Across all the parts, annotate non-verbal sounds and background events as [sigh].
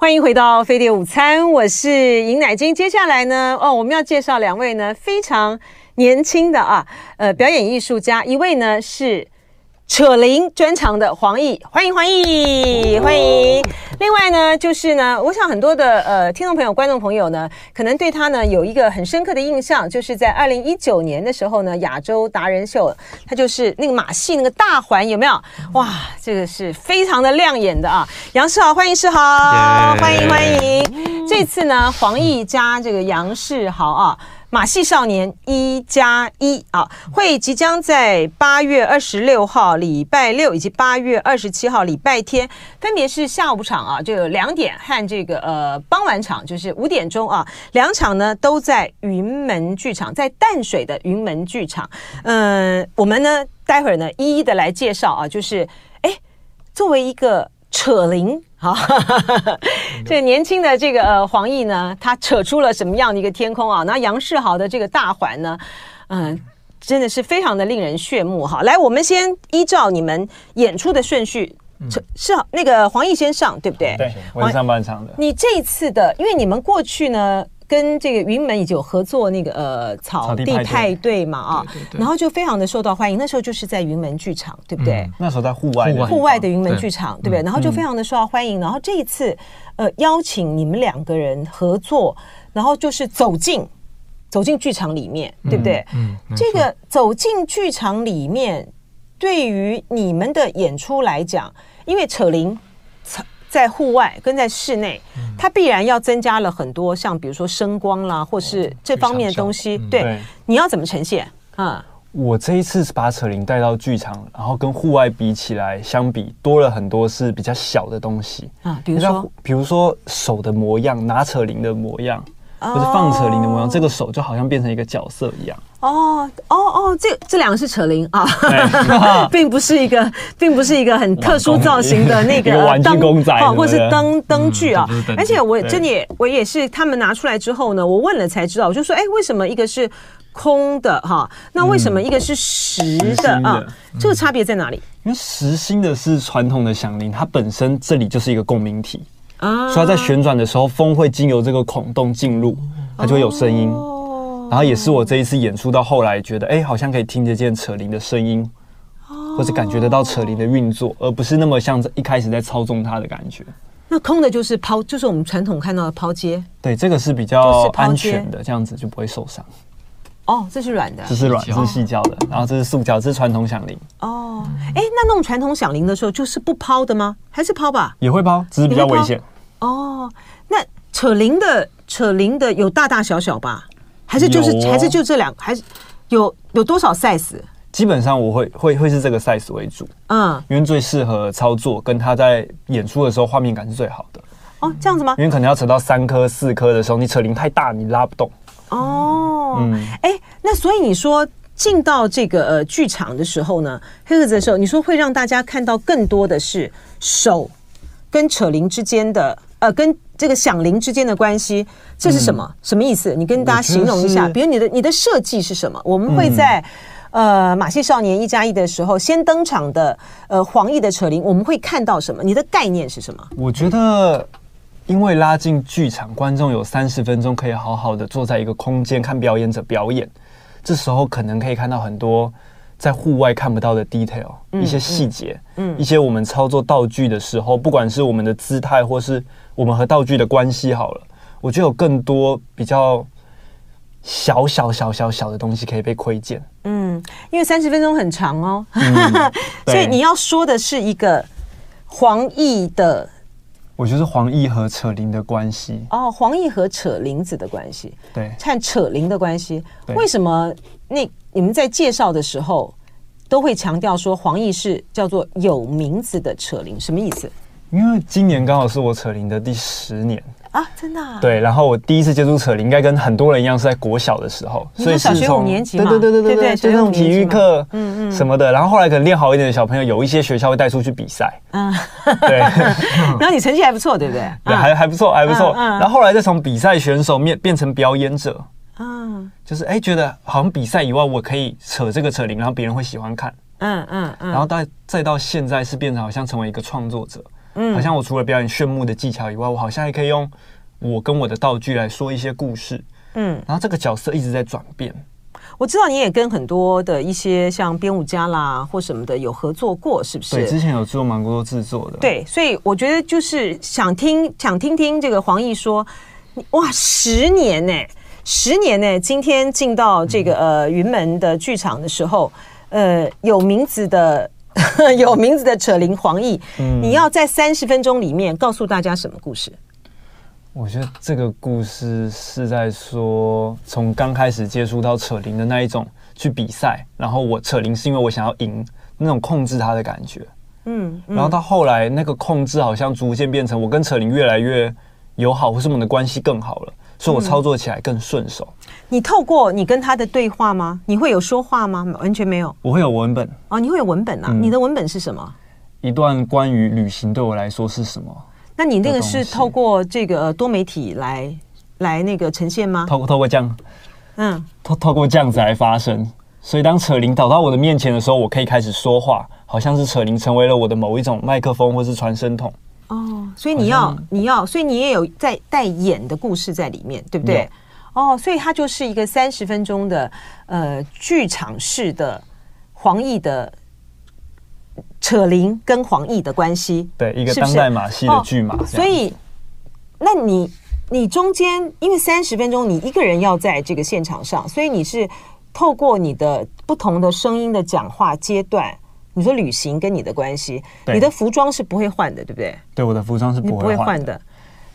欢迎回到飞碟午餐，我是尹乃菁。接下来呢，哦，我们要介绍两位呢非常年轻的啊，呃，表演艺术家，一位呢是。扯铃专长的黄奕，欢迎黄羿，欢迎。另外呢，就是呢，我想很多的呃听众朋友、观众朋友呢，可能对他呢有一个很深刻的印象，就是在二零一九年的时候呢，亚洲达人秀，他就是那个马戏那个大环，有没有？哇，这个是非常的亮眼的啊！杨世豪，欢迎世豪欢迎欢迎。这次呢，黄奕加这个杨世豪啊。马戏少年一加一啊，会即将在八月二十六号礼拜六以及八月二十七号礼拜天，分别是下午场啊，就两点和这个呃傍晚场，就是五点钟啊，两场呢都在云门剧场，在淡水的云门剧场。嗯、我们呢待会儿呢一一的来介绍啊，就是哎，作为一个扯铃。好，这个年轻的这个呃黄奕呢，他扯出了什么样的一个天空啊？那杨世豪的这个大环呢，嗯、呃，真的是非常的令人炫目。好，来，我们先依照你们演出的顺序，是那个黄奕先上，对不对？对，我是上半场的。你这一次的，因为你们过去呢。跟这个云门已经有合作，那个呃草地派对嘛啊，然后就非常的受到欢迎。那时候就是在云门剧场，对不对？嗯、那时候在户外，户外的云门剧场，对，不对？然后就非常的受到欢迎。然后这一次，呃，邀请你们两个人合作，然后就是走进走进剧场里面，对不对？嗯，嗯这个走进剧场里面，对于你们的演出来讲，因为扯铃。在户外跟在室内，它必然要增加了很多，像比如说声光啦，或是这方面的东西。对，对，你要怎么呈现？啊，我这一次是把扯铃带到剧场，然后跟户外比起来，相比多了很多是比较小的东西啊，比如说，比如说手的模样，拿扯铃的模样。不是放扯铃的模样，oh. 这个手就好像变成一个角色一样。哦哦哦，这这两个是扯铃啊，[laughs] 并不是一个，并不是一个很特殊造型的 [laughs] 那个玩具公仔，或是灯灯具啊。而且我真的也，我也是他们拿出来之后呢，我问了才知道，我就说，哎，为什么一个是空的哈？那为什么一个是实的啊？这个差别在哪里？因为实心的是传统的响铃，它本身这里就是一个共鸣体。啊，所以它在旋转的时候，风会经由这个孔洞进入，它就会有声音。哦然后也是我这一次演出到后来觉得，哎，好像可以听得见扯铃的声音，或者感觉得到扯铃的运作，而不是那么像一开始在操纵它的感觉。那空的就是抛，就是我们传统看到的抛接。对，这个是比较安全的，这样子就不会受伤。哦，这是软的，这是软，这是细胶的，然后这是塑胶，这是传统响铃。哦，哎，那弄传统响铃的时候，就是不抛的吗？还是抛吧？也会抛，只是比较危险。哦，那扯铃的扯铃的有大大小小吧？还是就是、哦、还是就这两？还是有有多少 size？基本上我会会会是这个 size 为主，嗯，因为最适合操作，跟他在演出的时候画面感是最好的。哦，这样子吗？因为可能要扯到三颗四颗的时候，你扯铃太大，你拉不动。哦，嗯，哎，那所以你说进到这个呃剧场的时候呢，黑盒子的时候，你说会让大家看到更多的是手跟扯铃之间的。呃，跟这个响铃之间的关系，这是什么？嗯、什么意思？你跟大家形容一下。比如你的你的设计是什么？我们会在、嗯、呃马戏少年一加一的时候先登场的呃黄奕的扯铃，我们会看到什么？你的概念是什么？我觉得，因为拉近剧场，观众有三十分钟可以好好的坐在一个空间看表演者表演，这时候可能可以看到很多。在户外看不到的 detail，一些细节，嗯，一些我们操作道具的时候，不管是我们的姿态，或是我们和道具的关系，好了，我觉得有更多比较小小小小小的东西可以被窥见。嗯，因为三十分钟很长哦，嗯、[laughs] 所以你要说的是一个黄奕的，我觉得是黄奕和扯铃的关系。哦，黄奕和扯铃子的关系，对，看扯铃的关系，为什么那？你们在介绍的时候都会强调说黄奕是叫做有名字的扯铃，什么意思？因为今年刚好是我扯铃的第十年啊，真的、啊。对，然后我第一次接触扯铃，应该跟很多人一样是在国小的时候，所以是小学五年级嘛，对对对对对对，就那种体育课，嗯嗯什么的。然后后来可能练好一点的小朋友，有一些学校会带出去比赛，嗯，对。[laughs] 然后你成绩还不错，对不对？[laughs] 对，还还不错，还不错。然后后来再从比赛选手变变成表演者。嗯，就是哎，觉得好像比赛以外，我可以扯这个扯铃，然后别人会喜欢看。嗯嗯嗯。然后到再到现在是变成好像成为一个创作者，嗯，好像我除了表演炫目的技巧以外，我好像还可以用我跟我的道具来说一些故事，嗯，然后这个角色一直在转变。我知道你也跟很多的一些像编舞家啦或什么的有合作过，是不是？对，之前有做蛮多制作的。对，所以我觉得就是想听想听听这个黄奕说，哇，十年呢、欸，十年呢、欸，今天进到这个呃云门的剧场的时候，呃，有名字的 [laughs] 有名字的扯铃黄奕，嗯、你要在三十分钟里面告诉大家什么故事？我觉得这个故事是在说，从刚开始接触到扯铃的那一种去比赛，然后我扯铃是因为我想要赢那种控制它的感觉，嗯，然后到后来那个控制好像逐渐变成我跟扯铃越来越友好，或是我们的关系更好了，所以我操作起来更顺手。你透过你跟他的对话吗？你会有说话吗？完全没有。我会有文本哦，你会有文本啊？你的文本是什么？一段关于旅行对我来说是什么？那你那个是透过这个多媒体来来那个呈现吗？透过透过这样，嗯，透透过这样子来发生。所以当扯铃倒到我的面前的时候，我可以开始说话，好像是扯铃成为了我的某一种麦克风或是传声筒。哦，所以你要你要，所以你也有在带演的故事在里面，对不对？哦，所以它就是一个三十分钟的呃剧场式的黄奕的。扯铃跟黄奕的关系，对，一个当代马戏的剧码。哦，所以，那你你中间因为三十分钟，你一个人要在这个现场上，所以你是透过你的不同的声音的讲话阶段，你说旅行跟你的关系，你的服装是不会换的，对不对？对，我的服装是不会换的。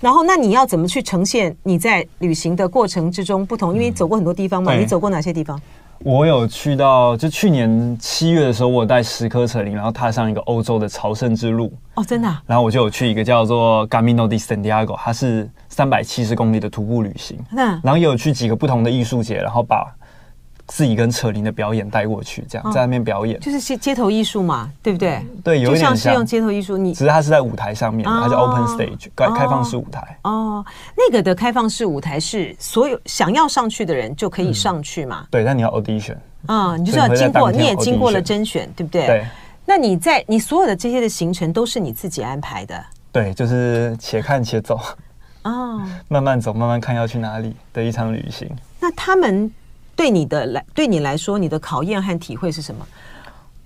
然后，那你要怎么去呈现你在旅行的过程之中不同？因为走过很多地方嘛，嗯、你走过哪些地方？我有去到，就去年七月的时候，我有带十颗扯铃，然后踏上一个欧洲的朝圣之路。哦，真的、啊？然后我就有去一个叫做 Camino de Santiago，它是三百七十公里的徒步旅行。那然后也有去几个不同的艺术节，然后把。自己跟扯铃的表演带过去，这样在那边表演，就是街街头艺术嘛，对不对？对，有点像，是用街头艺术。你只是它是在舞台上面，它叫 open stage，开开放式舞台。哦，那个的开放式舞台是所有想要上去的人就可以上去嘛？对，但你要 audition 啊，你就是要经过，你也经过了甄选，对不对？对。那你在你所有的这些的行程都是你自己安排的？对，就是且看且走啊，[laughs] 慢慢走，慢慢看要去哪里的一场旅行。那他们。对你的来，对你来说，你的考验和体会是什么？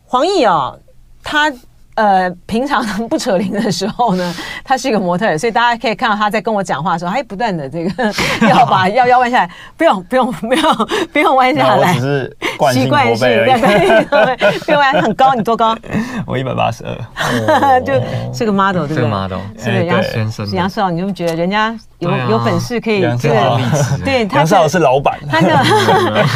黄奕啊，他。呃，平常 [laughs] 不扯铃的时候呢，他是一个模特儿，所以大家可以看到他在跟我讲话的时候，他不断的这个 [laughs] 要把 [laughs] 腰腰弯下来，不用不用不用不用弯下来，只是习惯性，对对对，不用弯，很高，你多高？我一百八十二，就是个 model，对不对？model，是杨杨少，你就觉得人家有有本事可以这个，[laughs] 对，杨少是老板，他能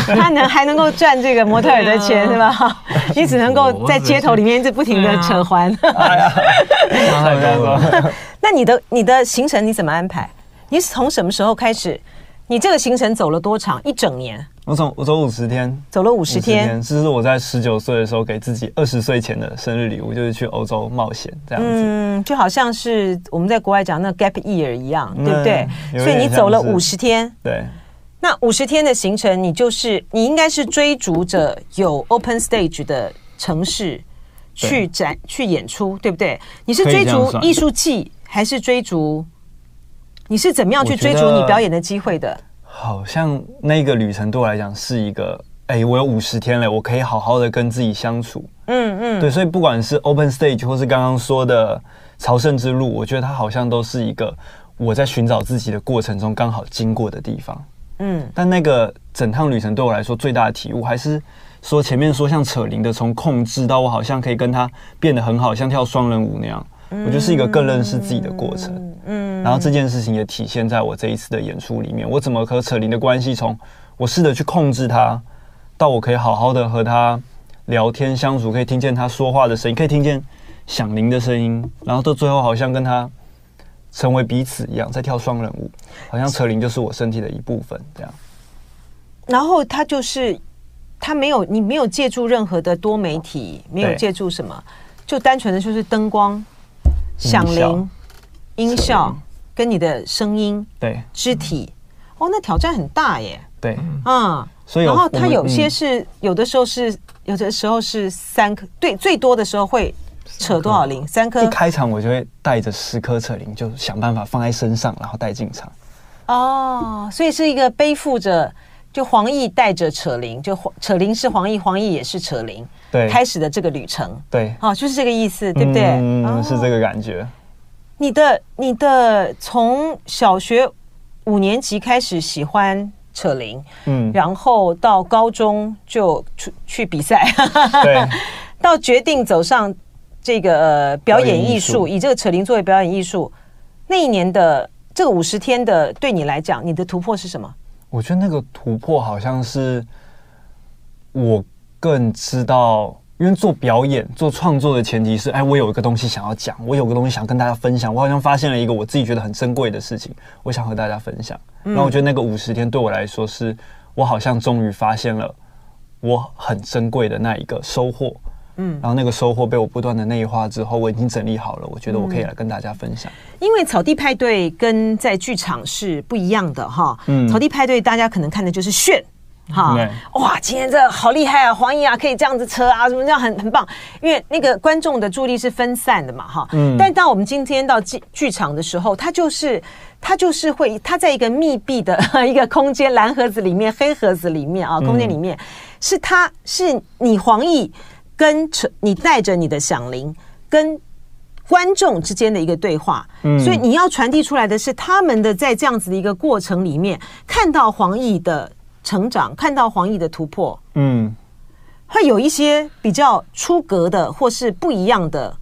[laughs] 他能还能够赚这个模特儿的钱是吧？[laughs] 你只能够在街头里面一直不停的扯。哎呀，那你的你的行程你怎么安排？你是从什么时候开始？你这个行程走了多长？一整年？我走我走五十天，走了五十天。这是我在十九岁的时候给自己二十岁前的生日礼物，就是去欧洲冒险这样子。嗯，就好像是我们在国外讲那 gap year 一样，对不对？所以你走了五十天。对。那五十天的行程，你就是你应该是追逐着有 open stage 的城市。去展去演出，对不对？你是追逐艺术季，还是追逐？你是怎么样去追逐你表演的机会的？好像那个旅程对我来讲是一个，哎，我有五十天了，我可以好好的跟自己相处。嗯嗯，对，所以不管是 open stage 或是刚刚说的朝圣之路，我觉得它好像都是一个我在寻找自己的过程中刚好经过的地方。嗯，但那个整趟旅程对我来说最大的体悟还是。说前面说像扯铃的，从控制到我好像可以跟他变得很好，像跳双人舞那样，我觉得是一个更认识自己的过程。嗯，然后这件事情也体现在我这一次的演出里面。我怎么和扯铃的关系，从我试着去控制他，到我可以好好的和他聊天相处，可以听见他说话的声音，可以听见响铃的声音，然后到最后好像跟他成为彼此一样，在跳双人舞，好像扯铃就是我身体的一部分这样。然后他就是。他没有，你没有借助任何的多媒体，没有借助什么，就单纯的就是灯光、响铃、音效跟你的声音、对肢体，哦，那挑战很大耶。对，嗯，所以然后它有些是有的时候是有的时候是三颗，对，最多的时候会扯多少铃？三颗。一开场我就会带着十颗扯铃，就想办法放在身上，然后带进场。哦，所以是一个背负着，就黄奕带着扯铃，就扯铃是黄奕，黄奕也是扯铃，对，开始的这个旅程，对，哦，就是这个意思，对不对？嗯，哦、是这个感觉。你的你的从小学五年级开始喜欢扯铃，嗯，然后到高中就出去比赛，对，[laughs] 到决定走上这个、呃、表演艺术，以这个扯铃作为表演艺术，那一年的。这个五十天的对你来讲，你的突破是什么？我觉得那个突破好像是我更知道，因为做表演、做创作的前提是，哎，我有一个东西想要讲，我有个东西想跟大家分享。我好像发现了一个我自己觉得很珍贵的事情，我想和大家分享。那、嗯、我觉得那个五十天对我来说，是我好像终于发现了我很珍贵的那一个收获。嗯，然后那个收获被我不断的内化之后，我已经整理好了，我觉得我可以来跟大家分享。因为草地派对跟在剧场是不一样的哈。嗯，草地派对大家可能看的就是炫，哈，哇，今天这好厉害啊，黄奕啊，可以这样子车啊，什么这样很很棒。因为那个观众的注意力是分散的嘛，哈。嗯。但当我们今天到剧剧场的时候，他就是他就是会，他在一个密闭的 [laughs] 一个空间，蓝盒子里面，黑盒子里面啊，空间里面，是他是你黄奕。跟你带着你的响铃，跟观众之间的一个对话，嗯，所以你要传递出来的是他们的在这样子的一个过程里面，看到黄奕的成长，看到黄奕的突破，嗯，会有一些比较出格的或是不一样的，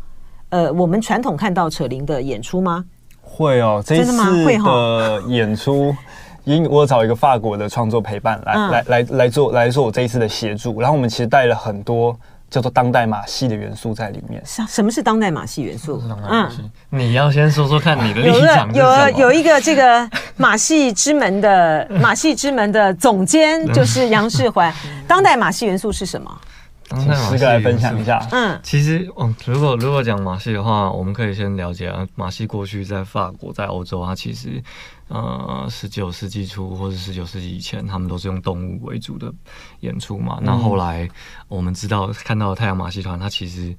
呃，我们传统看到扯铃的演出吗？会哦，这一次的演出，因为我找一个法国的创作陪伴来、嗯、来来来做来做我这一次的协助，然后我们其实带了很多。叫做当代马戏的元素在里面。什什么是当代马戏元素？嗯，你要先说说看你的立场。有有有一个这个马戏之门的马戏之门的总监就是杨世环。[laughs] 当代马戏元素是什么？当代马戏来分享一下。嗯，其实，嗯，如果如果讲马戏的话，我们可以先了解啊，马戏过去在法国、在欧洲，它其实。呃，十九世纪初或者十九世纪以前，他们都是用动物为主的演出嘛。那、嗯、后来我们知道看到太阳马戏团，它其实，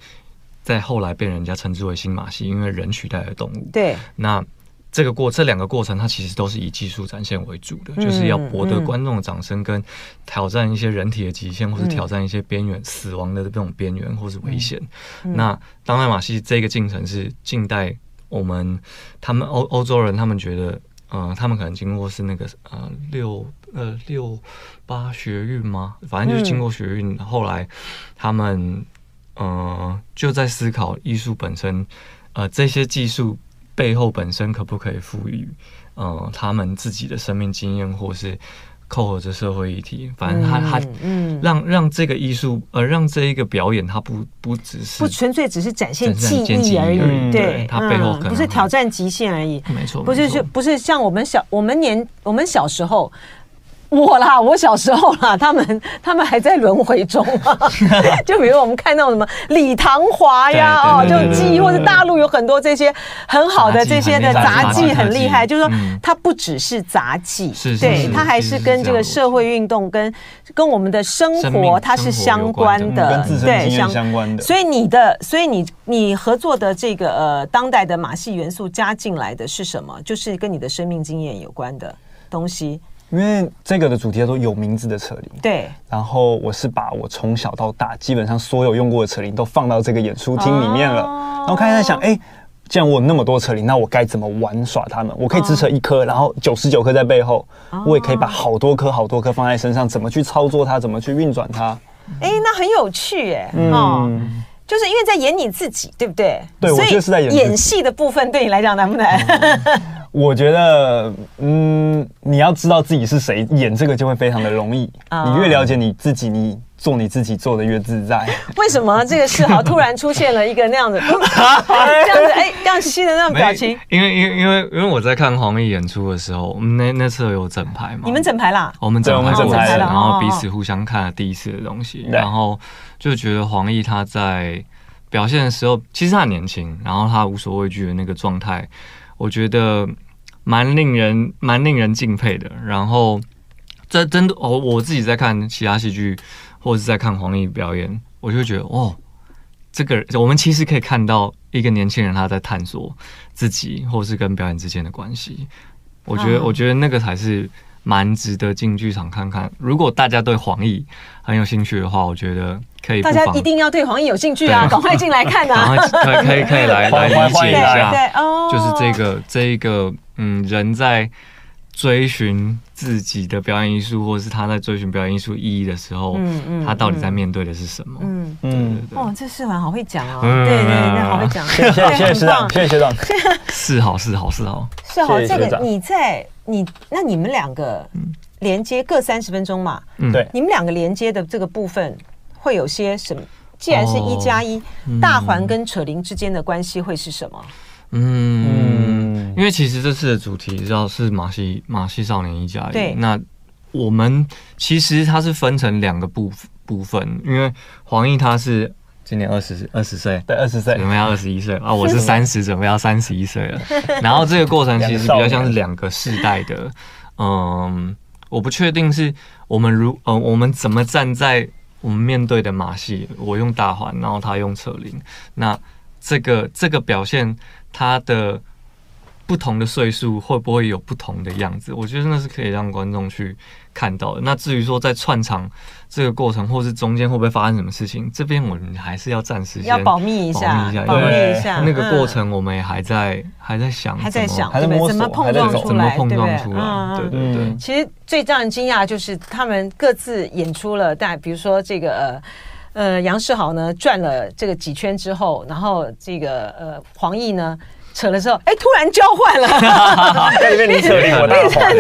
在后来被人家称之为新马戏，因为人取代了动物。对。那这个过这两个过程，它其实都是以技术展现为主的，嗯、就是要博得观众的掌声，跟挑战一些人体的极限，嗯、或是挑战一些边缘、死亡的这种边缘或是危险。嗯、那当代马戏这个进程是近代我们他们欧欧洲人他们觉得。嗯、呃，他们可能经过是那个呃六呃六八学运吗？反正就是经过学运，嗯、后来他们呃就在思考艺术本身，呃这些技术背后本身可不可以赋予呃他们自己的生命经验，或是。扣合着社会议题，反正他他嗯，让让这个艺术呃，让这一个表演，它不不只是不纯粹只是展现技艺而已，对，它背后可能不是挑战极限而已，没错，不是是不是像我们小我们年我们小时候。我啦，我小时候啦，他们他们还在轮回中啊。[laughs] 就比如我们看到什么李唐华呀，哦，就记忆，或者大陆有很多这些很好的这些的杂技很厉害。就是说，它不只是杂技，对，它还是跟这个社会运动跟跟我们的生活它是相关的，对，相关的。所以你的，所以你你合作的这个呃当代的马戏元素加进来的是什么？就是跟你的生命经验有关的东西。因为这个的主题叫做有名字的扯铃，对。然后我是把我从小到大基本上所有用过的扯铃都放到这个演出厅里面了。哦、然后开始在想，哎，既然我有那么多扯铃，那我该怎么玩耍它们？我可以只扯一颗，然后九十九颗在背后，哦、我也可以把好多颗好多颗放在身上，怎么去操作它，怎么去运转它？哎，那很有趣，哎，哦，嗯、就是因为在演你自己，对不对？对，我就是在演演戏的部分，对你来讲难不难？嗯我觉得，嗯，你要知道自己是谁，演这个就会非常的容易。你越了解你自己，你做你自己做的越自在。为什么这个世豪突然出现了一个那样子，[laughs] 这样子，哎，这样新的那种表情？因为，因为，因为，因为我在看黄奕演出的时候，我们那那次有整排嘛？你们整排啦？我们整排，整排，然后彼此互相看了第一次的东西，然后就觉得黄奕他在表现的时候，其实他很年轻，然后他无所畏惧的那个状态。我觉得蛮令人蛮令人敬佩的。然后，这真的，哦我自己在看其他戏剧，或者是在看黄奕表演，我就会觉得，哦，这个我们其实可以看到一个年轻人他在探索自己，或是跟表演之间的关系。我觉得，啊、我觉得那个才是蛮值得进剧场看看。如果大家对黄奕很有兴趣的话，我觉得可以。大家一定要对黄奕有兴趣啊！赶快进来看啊！[laughs] 可以可以可以来来理解一下，[laughs] 对哦，就是这个这一个嗯，人在。追寻自己的表演艺术，或者是他在追寻表演艺术意义的时候，嗯嗯，他到底在面对的是什么？嗯嗯，哦，这世环好会讲哦，对对对，好会讲，谢谢谢谢学长，谢谢学长，是好是好是好是好，这个你在你那你们两个连接各三十分钟嘛？对，你们两个连接的这个部分会有些什么？既然是一加一，大环跟扯铃之间的关系会是什么？嗯，因为其实这次的主题知道是马戏马戏少年一加一。对，那我们其实它是分成两个部部分，因为黄奕他是今年二十二十岁，对，二十岁，准备要二十一岁啊，我是三十，准备要三十一岁了。[laughs] 然后这个过程其实比较像是两个世代的，嗯，我不确定是我们如嗯，我们怎么站在我们面对的马戏，我用大环，然后他用扯铃，那这个这个表现。他的不同的岁数会不会有不同的样子？我觉得那是可以让观众去看到的。那至于说在串场这个过程，或是中间会不会发生什么事情，这边我们还是要暂时要保密一下，保密一下。那个过程我们也还在、嗯、还在想，还在想，还在摸，怎么碰撞出来，碰撞出来？对对对。其实最让人惊讶就是他们各自演出了，但比如说这个呃。呃，杨世豪呢转了这个几圈之后，然后这个呃黄奕呢扯的时候，哎，突然交换了，[laughs] 在里面你扯定，我大换。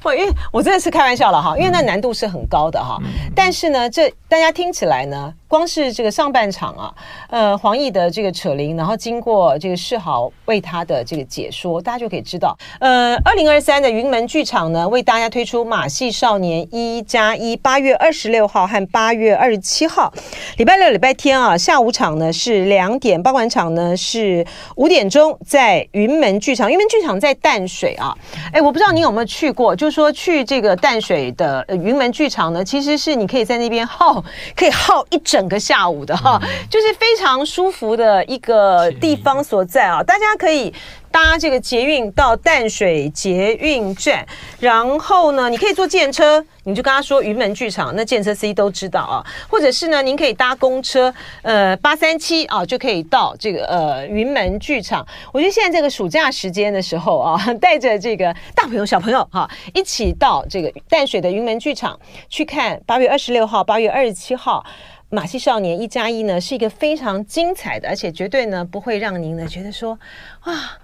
不，因为我真的是开玩笑了哈，因为那难度是很高的哈。嗯、但是呢，这大家听起来呢。光是这个上半场啊，呃，黄奕的这个扯铃，然后经过这个世豪为他的这个解说，大家就可以知道，呃，二零二三的云门剧场呢，为大家推出马戏少年一加一，八月二十六号和八月二十七号，礼拜六、礼拜天啊，下午场呢是两点，傍晚场呢是五点钟，在云门剧场。云门剧场在淡水啊，哎，我不知道你有没有去过，就是说去这个淡水的云门剧场呢，其实是你可以在那边耗，可以耗一整。整个下午的哈，就是非常舒服的一个地方所在啊！大家可以搭这个捷运到淡水捷运站，然后呢，你可以坐计程车，你就跟他说云门剧场，那计程车司机都知道啊。或者是呢，您可以搭公车，呃，八三七啊，就可以到这个呃云门剧场。我觉得现在这个暑假时间的时候啊，[laughs] 带着这个大朋友小朋友哈，一起到这个淡水的云门剧场去看八月二十六号、八月二十七号。马戏少年一加一呢，是一个非常精彩的，而且绝对呢不会让您呢觉得说啊，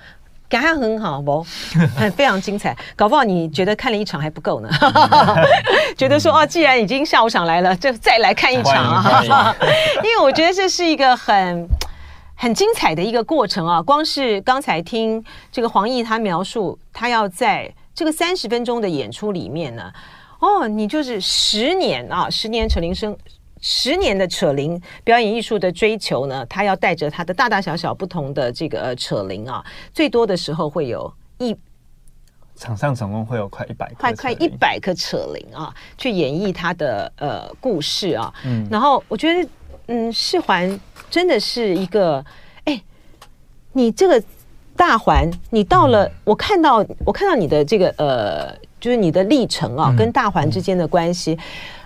感觉很好不，很 [laughs] 非常精彩。搞不好你觉得看了一场还不够呢，[laughs] 觉得说哦，既然已经下午场来了，就再来看一场啊。[laughs] 因为我觉得这是一个很很精彩的一个过程啊。光是刚才听这个黄奕他描述，他要在这个三十分钟的演出里面呢，哦，你就是十年啊，十年扯铃声。十年的扯铃表演艺术的追求呢，他要带着他的大大小小不同的这个扯铃啊，最多的时候会有一场上总共会有快一百快快一百颗扯铃啊，去演绎他的呃故事啊。嗯，然后我觉得，嗯，世环真的是一个，哎，你这个大环，你到了，嗯、我看到我看到你的这个呃，就是你的历程啊，嗯、跟大环之间的关系，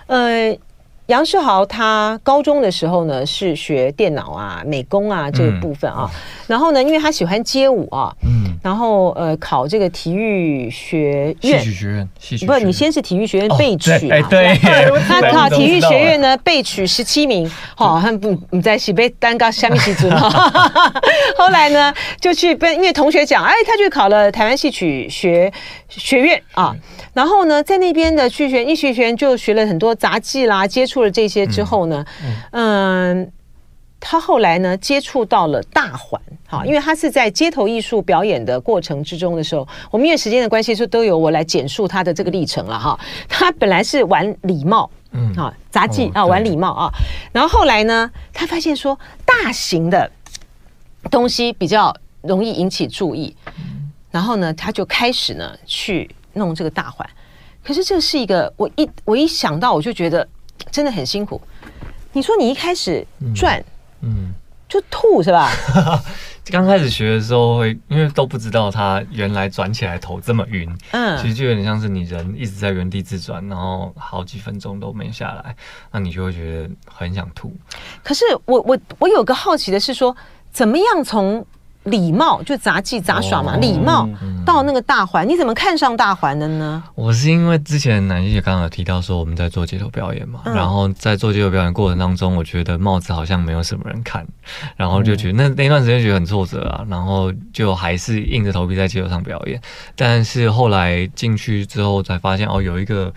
嗯、呃。杨世豪他高中的时候呢，是学电脑啊、美工啊这个部分啊，嗯、然后呢，因为他喜欢街舞啊，嗯，然后呃考这个体育学院，戏曲学院，戏曲不，你先是体育学院被取啊，哦、对，[laughs] 他考体育学院呢被取十七名，好，他不不在西北单高下面几组嘛，[laughs] 后来呢就去被因为同学讲，哎，他去考了台湾戏曲学学院啊。然后呢，在那边的去学艺术学院就学了很多杂技啦，接触了这些之后呢，嗯，嗯，他后来呢接触到了大环，哈，因为他是在街头艺术表演的过程之中的时候，我们因为时间的关系，就都由我来简述他的这个历程了哈。他本来是玩礼貌，嗯，啊，杂技啊，玩礼貌啊，然后后来呢，他发现说大型的东西比较容易引起注意，然后呢，他就开始呢去。弄这个大环，可是这是一个我一我一想到我就觉得真的很辛苦。你说你一开始转，嗯，就吐是吧？[laughs] 刚开始学的时候会，因为都不知道它原来转起来头这么晕，嗯，其实就有点像是你人一直在原地自转，然后好几分钟都没下来，那你就会觉得很想吐。可是我我我有个好奇的是说，怎么样从？礼貌就杂技杂耍嘛，礼貌到那个大环，你怎么看上大环的呢？我是因为之前南希姐刚刚有提到说我们在做街头表演嘛，然后在做街头表演过程当中，我觉得帽子好像没有什么人看，然后就觉得那那段时间觉得很挫折啊，然后就还是硬着头皮在街头上表演。但是后来进去之后才发现，哦，有一个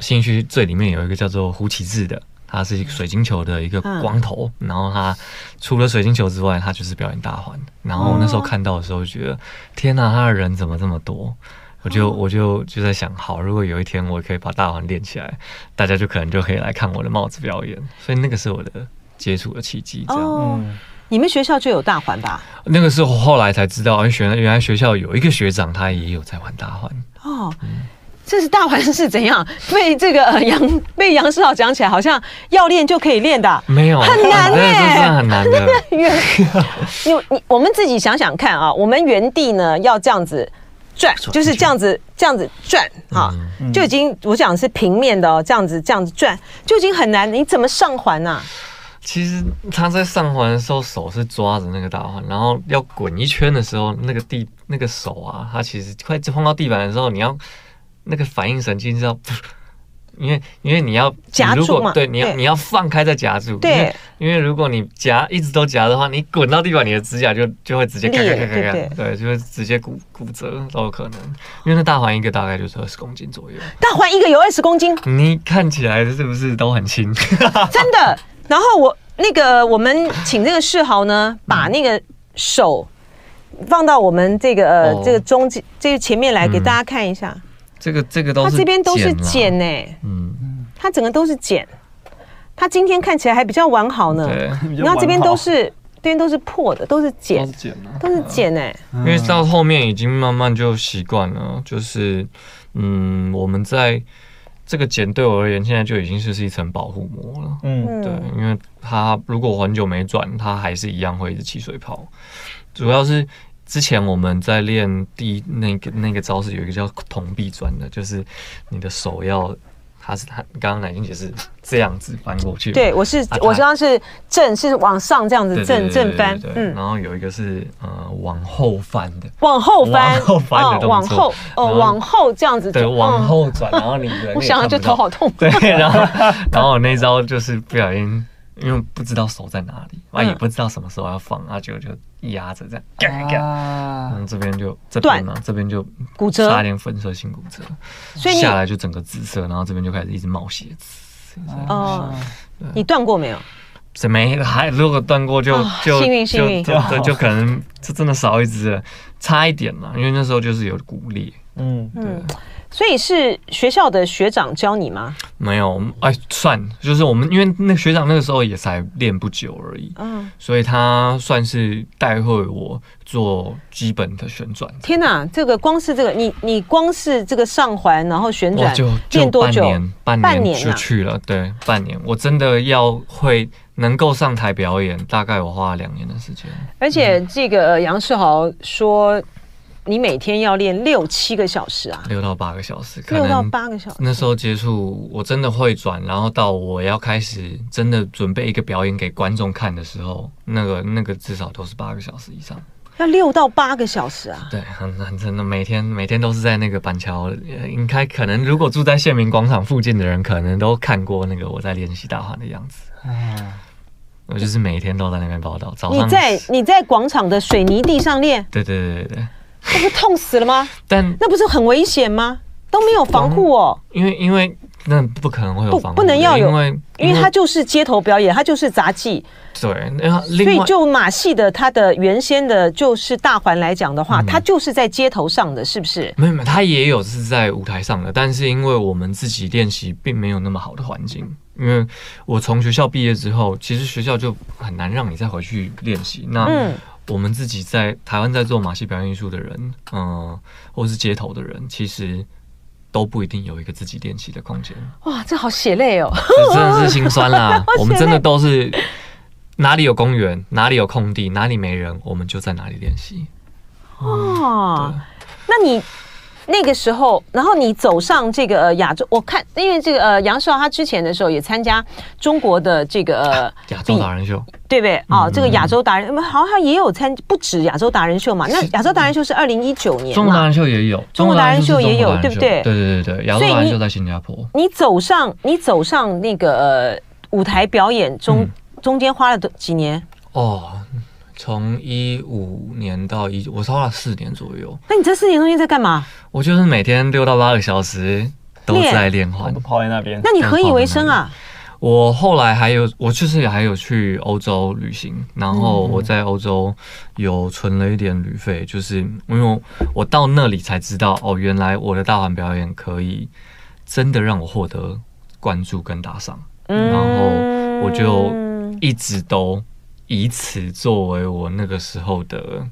新区最里面有一个叫做胡启志的。他是一个水晶球的一个光头，嗯、然后他除了水晶球之外，他就是表演大环。然后那时候看到的时候，觉得、哦、天哪，他的人怎么这么多？我就我就就在想，好，如果有一天我可以把大环练起来，大家就可能就可以来看我的帽子表演。所以那个是我的接触的契机。这样，哦、你们学校就有大环吧？那个是我后来才知道，原来原来学校有一个学长，他也有在玩大环。哦。嗯这是大环是怎样 [laughs] 被这个杨被杨世豪讲起来，好像要练就可以练的，没有很难哎，真的很难的。[laughs] [laughs] 你你我们自己想想看啊，我们原地呢要这样子转，就是这样子这样子转啊，就已经我讲是平面的哦，这样子这样子转就已经很难。你怎么上环呢？其实他在上环的时候手是抓着那个大环，然后要滚一圈的时候，那个地那个手啊，他其实快碰到地板的时候，你要。那个反应神经是要，[laughs] 因为因为你要夹住嘛，对，你要你要放开再夹住，对，因为如果你夹一直都夹的话，你滚到地板，你的指甲就就会直接咔咔咔咔咔，对，就会直接骨骨折都有可能。因为那大环一个大概就是二十公斤左右，大环一个有二十公斤，你看起来是不是都很轻？[laughs] 真的。然后我那个我们请这个世豪呢，把那个手放到我们这个呃这个中间这个前面来给大家看一下。这个这个都是，它这边都是茧呢，嗯，它整个都是茧，它今天看起来还比较完好呢。对，然后这边都是，这边都是破的，都是茧，都是茧哎。因为到后面已经慢慢就习惯了，就是嗯，我们在这个茧对我而言，现在就已经是是一层保护膜了。嗯，对，因为它如果很久没转，它还是一样会一直起水泡，主要是。之前我们在练第一那个那个招式，有一个叫铜壁砖的，就是你的手要，他是他刚刚乃菁姐是这样子翻过去，对我是、啊、我刚刚是正是往上这样子正正翻，嗯，然后有一个是呃往后翻的，往后翻，往后翻的动作，往后哦往后这样子，对，往后转，然后你人 [laughs] 我想想就头好痛，[laughs] 对，然后然后我那招就是不小心。因为不知道手在哪里，啊，也不知道什么时候要放，啊，就就压着这样，啊，嗯，这边就这边呢，这边就骨折，差点粉碎性骨折，所以下来就整个紫色，然后这边就开始一直冒血丝。哦，你断过没有？这没，还如果断过就就幸运幸运，对，就可能就真的少一只了，差一点嘛，因为那时候就是有骨裂，嗯，对。所以是学校的学长教你吗？没有，哎，算就是我们，因为那学长那个时候也才练不久而已，嗯，所以他算是带会我做基本的旋转。天哪，这个光是这个，你你光是这个上环然后旋转，就练多久？半年，半年就去了，对，半年。我真的要会能够上台表演，大概我花了两年的时间。而且这个杨世豪说。你每天要练六七个小时啊？六到八个小时，六到八个小时。那时候接触，我真的会转，然后到我要开始真的准备一个表演给观众看的时候，那个那个至少都是八个小时以上。要六到八个小时啊？对，很很真的，每天每天都是在那个板桥。应该可能如果住在县民广场附近的人，可能都看过那个我在练习大环的样子。嗯，我就是每天都在那边报道。早上你在你在广场的水泥地上练？对对对对对。那不痛死了吗？但那不是很危险吗？都没有防护哦。因为因为那不可能会有防护，不能要有，因为因为它就是街头表演，它就是杂技。对，所以就马戏的它的原先的就是大环来讲的话，它就是在街头上的，是不是？没有没有，它也有是在舞台上的，但是因为我们自己练习并没有那么好的环境。因为我从学校毕业之后，其实学校就很难让你再回去练习。那嗯。我们自己在台湾在做马戏表演艺术的人，嗯，或是街头的人，其实都不一定有一个自己练习的空间。哇，这好血泪哦！这真的是心酸啦。[laughs] 我们真的都是哪里有公园，哪里有空地，哪里没人，我们就在哪里练习。哦，那你那个时候，然后你走上这个呃亚洲，我看因为这个呃杨世豪他之前的时候也参加中国的这个呃亚洲达人秀，对不对？哦，这个亚洲达人好像也有参，不止亚洲达人秀嘛。那亚洲达人秀是二零一九年，中国达人秀也有，中国达人秀也有，对不对？对对对对，亚洲达人秀在新加坡。你走上你走上那个呃舞台表演中中间花了多几年？哦。从一五年到一，我花了四年左右。那你这四年中间在干嘛？我就是每天六到八个小时都在练环，都跑在那边。那你何以为生啊？我后来还有，我就是还有去欧洲旅行，然后我在欧洲有存了一点旅费，就是因为我到那里才知道，哦，原来我的大环表演可以真的让我获得关注跟打赏，然后我就一直都。以此作为我那个时候的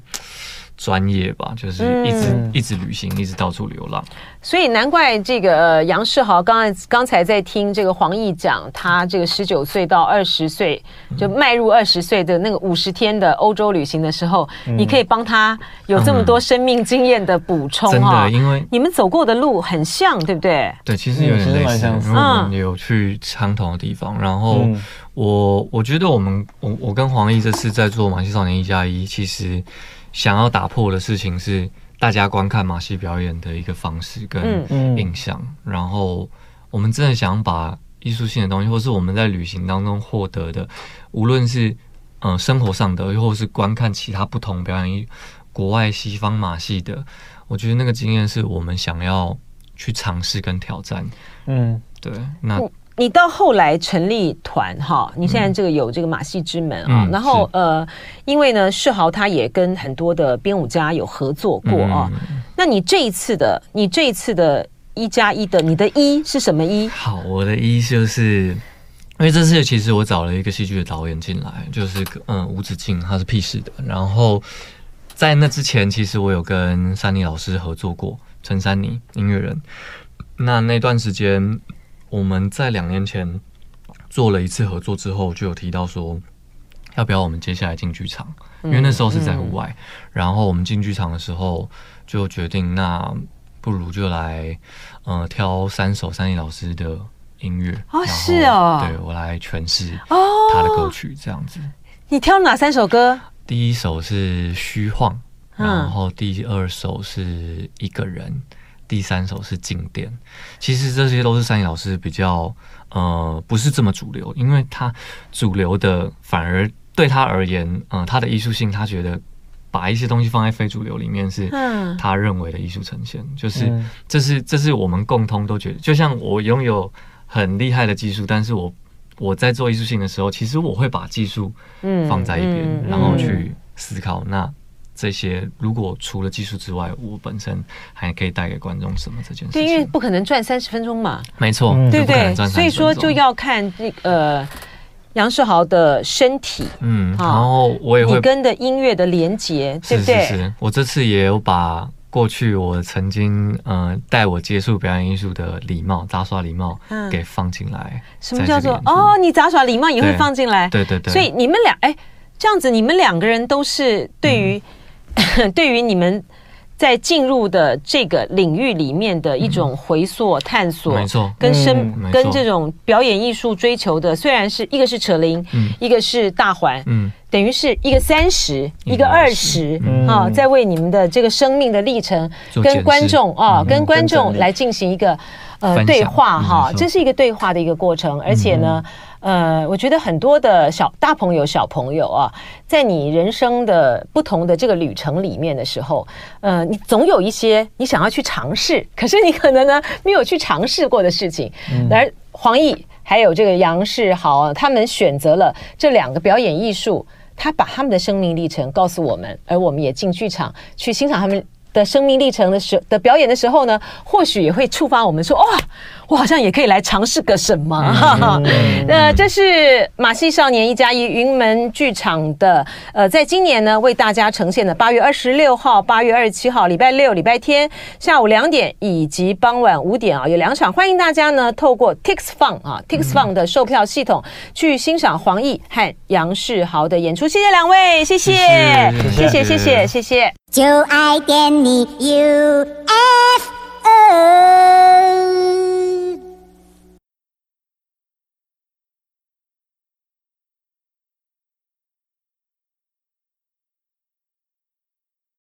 专业吧，就是一直、嗯、一直旅行，一直到处流浪。所以难怪这个杨世豪刚才刚才在听这个黄奕讲，他这个十九岁到二十岁就迈入二十岁的那个五十天的欧洲旅行的时候，嗯、你可以帮他有这么多生命经验的补充哈、嗯。真的，因为你们走过的路很像，对不对？对，其实有点类似，因为我们有去相同的地方，然后。嗯我我觉得我们我我跟黄奕这次在做马戏少年一加一，其实想要打破的事情是大家观看马戏表演的一个方式跟印象，嗯、然后我们真的想把艺术性的东西，或是我们在旅行当中获得的，无论是嗯、呃、生活上的，又或是观看其他不同表演国外西方马戏的，我觉得那个经验是我们想要去尝试跟挑战。嗯，对，那。你到后来成立团哈，你现在这个有这个马戏之门啊，嗯、然后呃，因为呢，世豪他也跟很多的编舞家有合作过啊。嗯、那你这一次的，你这一次的一加一的，你的一是什么一？好，我的一就是，因为这次其实我找了一个戏剧的导演进来，就是嗯吴子敬，他是屁事的。然后在那之前，其实我有跟珊妮老师合作过，陈珊妮音乐人。那那段时间。我们在两年前做了一次合作之后，就有提到说，要不要我们接下来进剧场？因为那时候是在户外，然后我们进剧场的时候就决定，那不如就来，呃，挑三首三立老师的音乐哦，是哦，对我来诠释他的歌曲这样子。你挑哪三首歌？第一首是虚晃，然后第二首是一个人。第三首是经典，其实这些都是珊妮老师比较呃不是这么主流，因为他主流的反而对他而言，嗯、呃，他的艺术性，他觉得把一些东西放在非主流里面是他认为的艺术呈现，就是这是这是我们共通都觉得，就像我拥有很厉害的技术，但是我我在做艺术性的时候，其实我会把技术放在一边，然后去思考那。这些如果除了技术之外，我本身还可以带给观众什么？这件事情对，因为不可能转三十分钟嘛，没错，对不对？所以说就要看这个呃杨世豪的身体，嗯，然后我也会你跟的音乐的连接，对不对？是是是，我这次也有把过去我曾经呃带我接触表演艺术的礼貌杂耍礼貌给放进来。什么叫做哦？你杂耍礼貌也会放进来？对对对。所以你们俩哎，这样子你们两个人都是对于。[laughs] 对于你们在进入的这个领域里面的一种回溯、探索，没错，跟生跟这种表演艺术追求的，虽然是一个是扯铃，一个是大环，嗯，等于是一个三十，一个二十，啊，在为你们的这个生命的历程跟观众啊，跟观众来进行一个呃对话哈，这是一个对话的一个过程，而且呢。呃，我觉得很多的小大朋友、小朋友啊，在你人生的不同的这个旅程里面的时候，呃，你总有一些你想要去尝试，可是你可能呢没有去尝试过的事情。嗯、而黄奕还有这个杨世豪，他们选择了这两个表演艺术，他把他们的生命历程告诉我们，而我们也进剧场去欣赏他们的生命历程的时的表演的时候呢，或许也会触发我们说，哇，我好像也可以来尝试个什么。哈哈，[laughs] 那这是马戏少年一加一云门剧场的，呃，在今年呢为大家呈现的八月二十六号、八月二十七号礼拜六、礼拜天下午两点以及傍晚五点啊，有两场，欢迎大家呢透过 Tix Fun 啊 Tix Fun 的售票系统去欣赏黄奕和杨世豪的演出。谢谢两位，谢谢，谢谢，谢谢，谢谢。就爱点你 UFO。